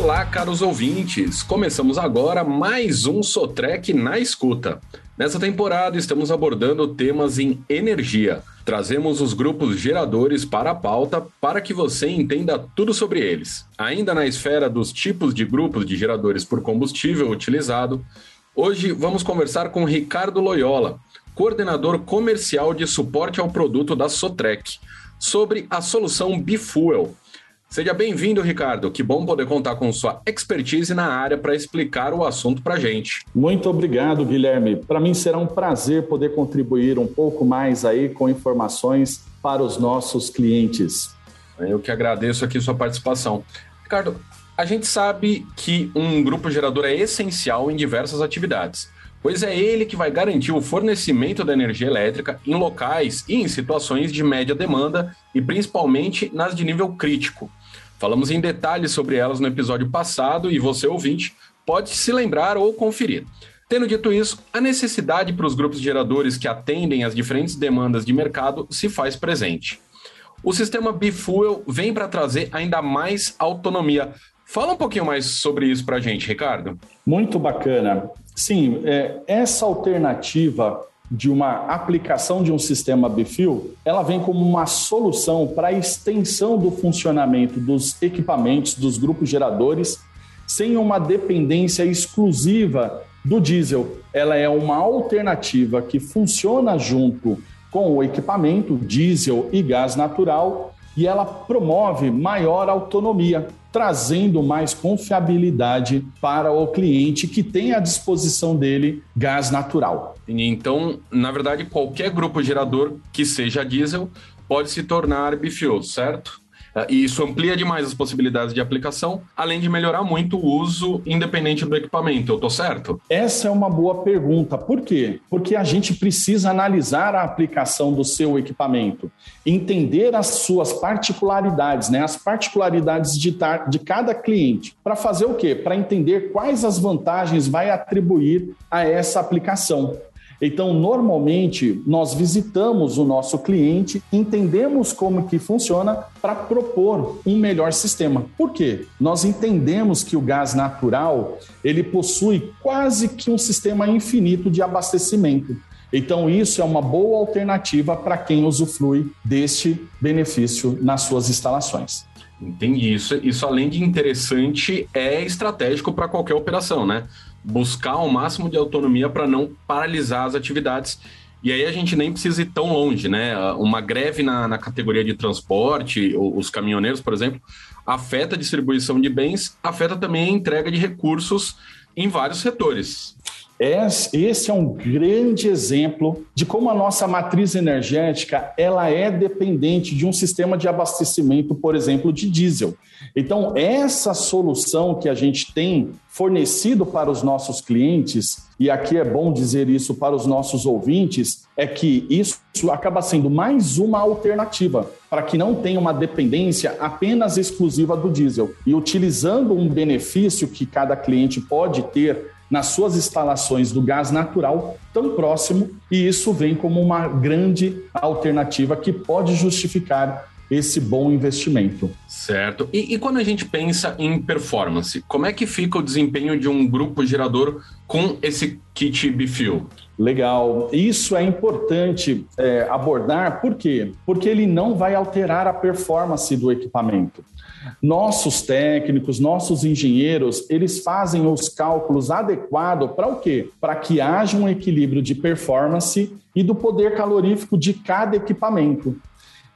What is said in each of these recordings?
Olá, caros ouvintes! Começamos agora mais um Sotrec na escuta. Nessa temporada estamos abordando temas em energia. Trazemos os grupos geradores para a pauta para que você entenda tudo sobre eles. Ainda na esfera dos tipos de grupos de geradores por combustível utilizado, hoje vamos conversar com Ricardo Loyola, coordenador comercial de suporte ao produto da Sotrec, sobre a solução Bifuel Seja bem-vindo, Ricardo. Que bom poder contar com sua expertise na área para explicar o assunto para a gente. Muito obrigado, Guilherme. Para mim será um prazer poder contribuir um pouco mais aí com informações para os nossos clientes. Eu que agradeço aqui sua participação. Ricardo, a gente sabe que um grupo gerador é essencial em diversas atividades, pois é ele que vai garantir o fornecimento da energia elétrica em locais e em situações de média demanda e principalmente nas de nível crítico. Falamos em detalhes sobre elas no episódio passado e você, ouvinte, pode se lembrar ou conferir. Tendo dito isso, a necessidade para os grupos geradores que atendem às diferentes demandas de mercado se faz presente. O sistema Bifuel vem para trazer ainda mais autonomia. Fala um pouquinho mais sobre isso para a gente, Ricardo. Muito bacana. Sim, é, essa alternativa de uma aplicação de um sistema Bifil, ela vem como uma solução para a extensão do funcionamento dos equipamentos, dos grupos geradores, sem uma dependência exclusiva do diesel. Ela é uma alternativa que funciona junto com o equipamento diesel e gás natural e ela promove maior autonomia, trazendo mais confiabilidade para o cliente que tem à disposição dele gás natural. Então, na verdade, qualquer grupo gerador que seja diesel pode se tornar bifioso, certo? Ah, e isso amplia demais as possibilidades de aplicação, além de melhorar muito o uso independente do equipamento. Eu estou certo? Essa é uma boa pergunta. Por quê? Porque a gente precisa analisar a aplicação do seu equipamento, entender as suas particularidades, né? as particularidades de, de cada cliente. Para fazer o quê? Para entender quais as vantagens vai atribuir a essa aplicação. Então, normalmente, nós visitamos o nosso cliente, entendemos como que funciona para propor um melhor sistema. Por quê? Nós entendemos que o gás natural, ele possui quase que um sistema infinito de abastecimento. Então, isso é uma boa alternativa para quem usufrui deste benefício nas suas instalações. Entendi. Isso, isso além de interessante, é estratégico para qualquer operação, né? Buscar o máximo de autonomia para não paralisar as atividades. E aí a gente nem precisa ir tão longe, né? Uma greve na, na categoria de transporte, os caminhoneiros, por exemplo, afeta a distribuição de bens, afeta também a entrega de recursos em vários setores. Esse é um grande exemplo de como a nossa matriz energética ela é dependente de um sistema de abastecimento, por exemplo, de diesel. Então, essa solução que a gente tem fornecido para os nossos clientes, e aqui é bom dizer isso para os nossos ouvintes, é que isso acaba sendo mais uma alternativa para que não tenha uma dependência apenas exclusiva do diesel. E utilizando um benefício que cada cliente pode ter nas suas instalações do gás natural tão próximo, e isso vem como uma grande alternativa que pode justificar esse bom investimento. Certo. E, e, quando a gente pensa em performance, como é que fica o desempenho de um grupo gerador com esse kit Bifuel? Legal. Isso é importante é, abordar, por quê? Porque ele não vai alterar a performance do equipamento. Nossos técnicos, nossos engenheiros, eles fazem os cálculos adequados para o quê? Para que haja um equilíbrio de performance e do poder calorífico de cada equipamento.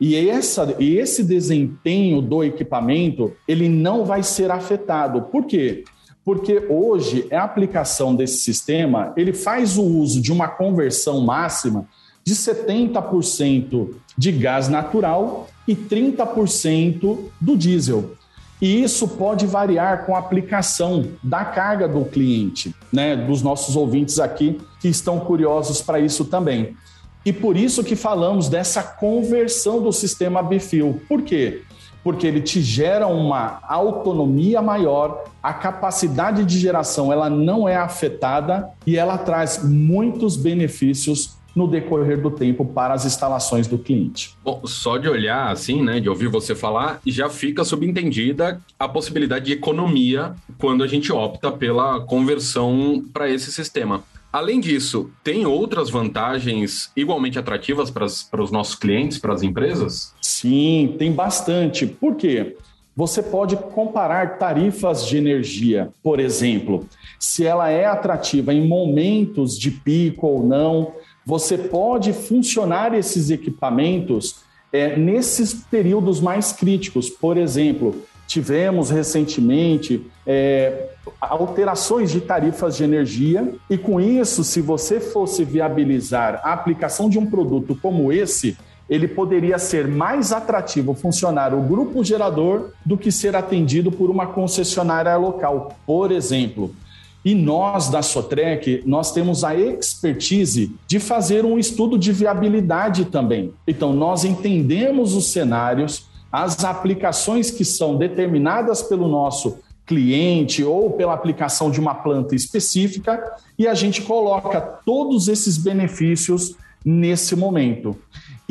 E, essa, e esse desempenho do equipamento, ele não vai ser afetado. Por quê? Porque hoje a aplicação desse sistema, ele faz o uso de uma conversão máxima de 70% de gás natural e 30% do diesel. E isso pode variar com a aplicação da carga do cliente, né, dos nossos ouvintes aqui que estão curiosos para isso também. E por isso que falamos dessa conversão do sistema Bifil. Por quê? Porque ele te gera uma autonomia maior, a capacidade de geração ela não é afetada e ela traz muitos benefícios no decorrer do tempo para as instalações do cliente. Bom, só de olhar assim, né, de ouvir você falar, já fica subentendida a possibilidade de economia quando a gente opta pela conversão para esse sistema. Além disso, tem outras vantagens igualmente atrativas para, para os nossos clientes, para as empresas? Sim, tem bastante. Por quê? Você pode comparar tarifas de energia, por exemplo, se ela é atrativa em momentos de pico ou não. Você pode funcionar esses equipamentos é, nesses períodos mais críticos. Por exemplo, tivemos recentemente é, alterações de tarifas de energia, e com isso, se você fosse viabilizar a aplicação de um produto como esse, ele poderia ser mais atrativo funcionar o grupo gerador do que ser atendido por uma concessionária local, por exemplo. E nós da Sotrec, nós temos a expertise de fazer um estudo de viabilidade também. Então, nós entendemos os cenários, as aplicações que são determinadas pelo nosso cliente ou pela aplicação de uma planta específica e a gente coloca todos esses benefícios nesse momento.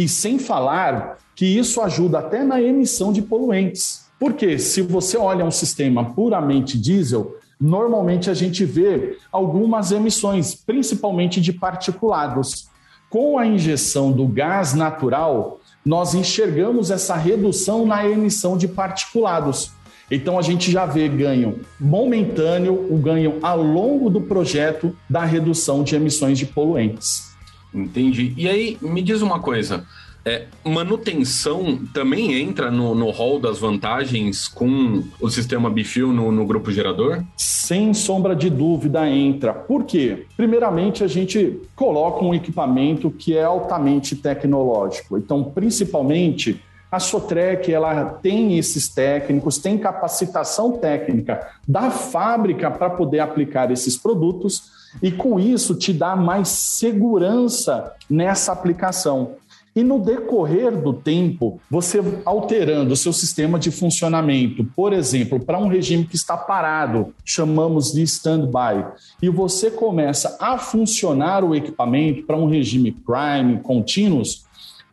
E sem falar que isso ajuda até na emissão de poluentes. Porque se você olha um sistema puramente diesel, normalmente a gente vê algumas emissões, principalmente de particulados. Com a injeção do gás natural, nós enxergamos essa redução na emissão de particulados. Então a gente já vê ganho momentâneo, o ganho ao longo do projeto da redução de emissões de poluentes. Entendi. E aí, me diz uma coisa. É, manutenção também entra no, no hall das vantagens com o sistema Bifil no, no, grupo gerador? Sem sombra de dúvida entra. Por quê? Primeiramente, a gente coloca um equipamento que é altamente tecnológico. Então, principalmente, a Sotrec ela tem esses técnicos, tem capacitação técnica da fábrica para poder aplicar esses produtos e com isso te dá mais segurança nessa aplicação. E no decorrer do tempo, você alterando o seu sistema de funcionamento, por exemplo, para um regime que está parado, chamamos de standby, e você começa a funcionar o equipamento para um regime prime, contínuos,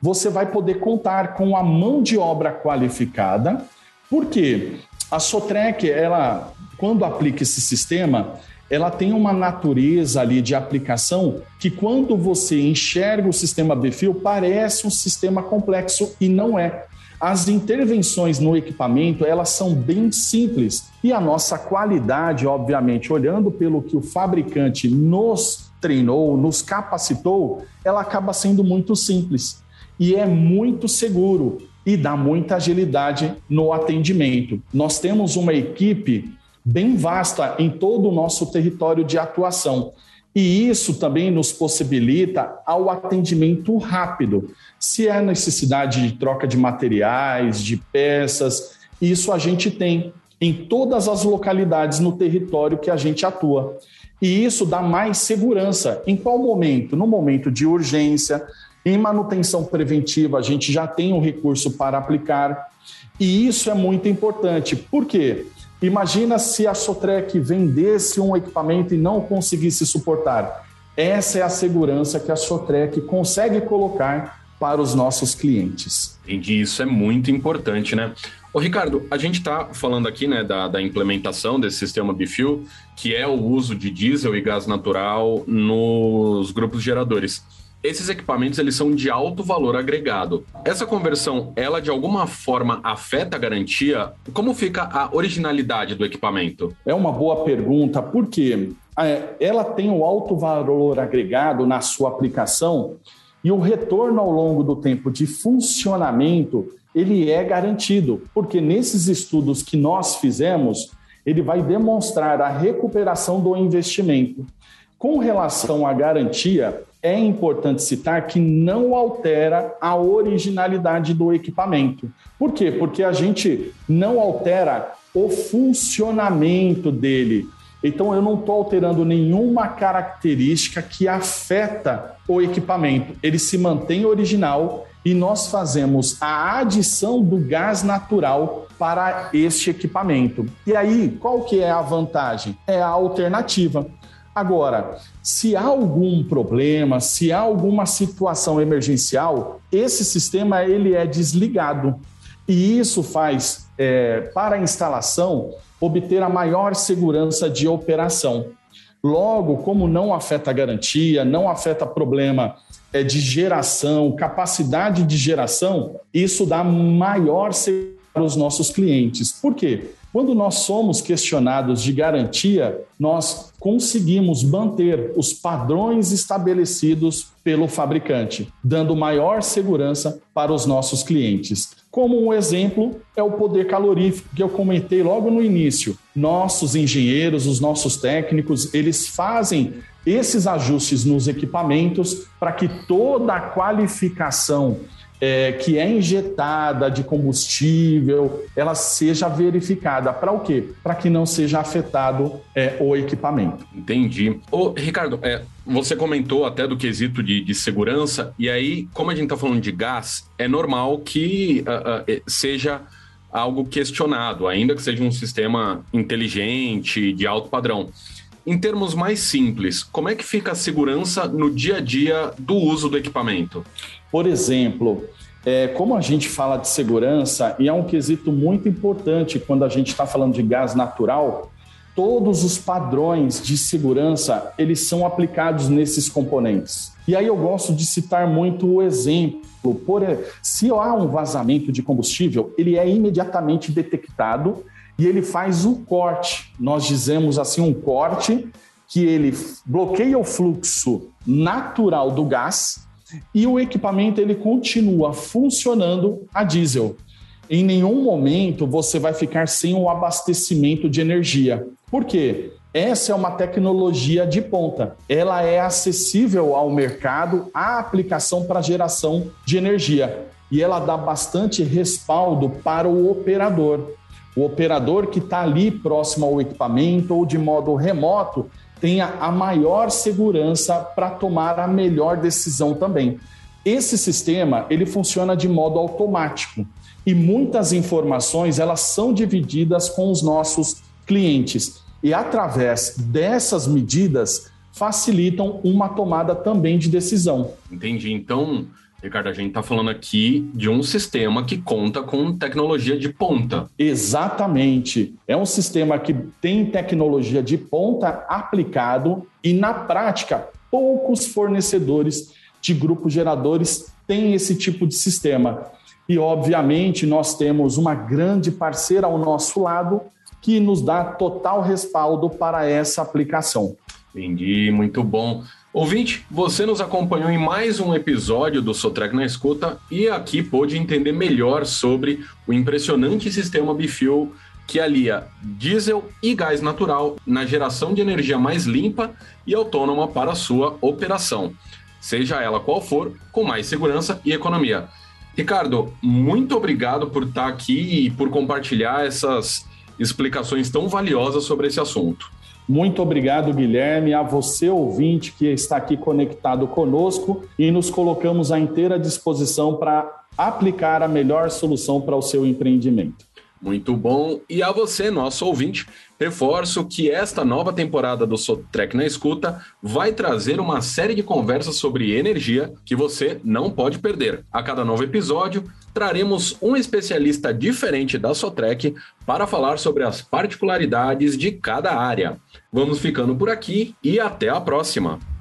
você vai poder contar com a mão de obra qualificada, porque a Sotrec, ela, quando aplica esse sistema, ela tem uma natureza ali de aplicação que quando você enxerga o sistema Bfil parece um sistema complexo e não é. As intervenções no equipamento, elas são bem simples e a nossa qualidade, obviamente, olhando pelo que o fabricante nos treinou, nos capacitou, ela acaba sendo muito simples e é muito seguro e dá muita agilidade no atendimento. Nós temos uma equipe bem vasta em todo o nosso território de atuação. E isso também nos possibilita ao atendimento rápido. Se é necessidade de troca de materiais, de peças, isso a gente tem em todas as localidades no território que a gente atua. E isso dá mais segurança. Em qual momento? No momento de urgência, em manutenção preventiva, a gente já tem um recurso para aplicar. E isso é muito importante. Por quê? Imagina se a Sotrec vendesse um equipamento e não conseguisse suportar. Essa é a segurança que a Sotrec consegue colocar para os nossos clientes. Entendi, isso é muito importante, né? Ô, Ricardo, a gente está falando aqui né, da, da, implementação desse sistema Bifil, que é o uso de diesel e gás natural nos grupos geradores esses equipamentos eles são de alto valor agregado. Essa conversão, ela de alguma forma afeta a garantia? Como fica a originalidade do equipamento? É uma boa pergunta, porque é, ela tem o alto valor agregado na sua aplicação e o retorno ao longo do tempo de funcionamento ele é garantido, porque nesses estudos que nós fizemos, ele vai demonstrar a recuperação do investimento. Com relação à garantia, é importante citar que não altera a originalidade do equipamento. Por quê? Porque a gente não altera o funcionamento dele. Então, eu não estou alterando nenhuma característica que afeta o equipamento. Ele se mantém original e nós fazemos a adição do gás natural para este equipamento. E aí, qual que é a vantagem? É a alternativa. Agora, se há algum problema, se há alguma situação emergencial, esse sistema ele é desligado. E isso faz, é, para a instalação, obter a maior segurança de operação. Logo, como não afeta a garantia, não afeta problema é, de geração, capacidade de geração, isso dá maior segurança os nossos clientes. Por quê? Quando nós somos questionados de garantia, nós conseguimos manter os padrões estabelecidos pelo fabricante, dando maior segurança para os nossos clientes. Como um exemplo é o poder calorífico que eu comentei logo no início. Nossos engenheiros, os nossos técnicos, eles fazem esses ajustes nos equipamentos para que toda a qualificação é, que é injetada de combustível, ela seja verificada. Para o quê? Para que não seja afetado é, o equipamento. Entendi. Ô, Ricardo, é, você comentou até do quesito de, de, segurança, e aí, como a gente está falando de gás, é normal que uh, uh, seja algo questionado, ainda que seja um sistema inteligente, de alto padrão. Em termos mais simples, como é que fica a segurança no dia a dia do uso do equipamento? Por exemplo, é, como a gente fala de segurança, e é um quesito muito importante quando a gente está falando de gás natural, todos os padrões de segurança eles são aplicados nesses componentes. E aí eu gosto de citar muito o exemplo. Por, se há um vazamento de combustível, ele é imediatamente detectado e ele faz o corte. Nós dizemos assim um corte que ele bloqueia o fluxo natural do gás e o equipamento ele continua funcionando a diesel. Em nenhum momento você vai ficar sem o abastecimento de energia. Por quê? Essa é uma tecnologia de ponta. Ela é acessível ao mercado, à aplicação para geração de energia. E ela dá bastante respaldo para o operador. O operador que está ali próximo ao equipamento ou de modo remoto, tenha a maior segurança para tomar a melhor decisão também. Esse sistema ele funciona de modo automático e muitas informações elas são divididas com os nossos clientes e através dessas medidas facilitam uma tomada também de decisão. Entendi. Então, Ricardo, a gente está falando aqui de um sistema que conta com tecnologia de ponta. Exatamente. É um sistema que tem tecnologia de ponta aplicado e, na prática, poucos fornecedores de grupos geradores têm esse tipo de sistema. E, obviamente, nós temos uma grande parceira ao nosso lado que nos dá total respaldo para essa aplicação. Entendi, muito bom. Ouvinte, você nos acompanhou em mais um episódio do Sotrec na Escuta e aqui pôde entender melhor sobre o impressionante sistema Bifuel que alia diesel e gás natural na geração de energia mais limpa e autônoma para sua operação, seja ela qual for, com mais segurança e economia. Ricardo, muito obrigado por estar aqui e por compartilhar essas explicações tão valiosas sobre esse assunto. Muito obrigado, Guilherme, a você, ouvinte, que está aqui conectado conosco e nos colocamos à inteira disposição para aplicar a melhor solução para o seu empreendimento. Muito bom. E a você, nosso ouvinte, reforço que esta nova temporada do Sotrec na Escuta vai trazer uma série de conversas sobre energia que você não pode perder. A cada novo episódio, traremos um especialista diferente da Sotrec para falar sobre as particularidades de cada área. Vamos ficando por aqui e até a próxima!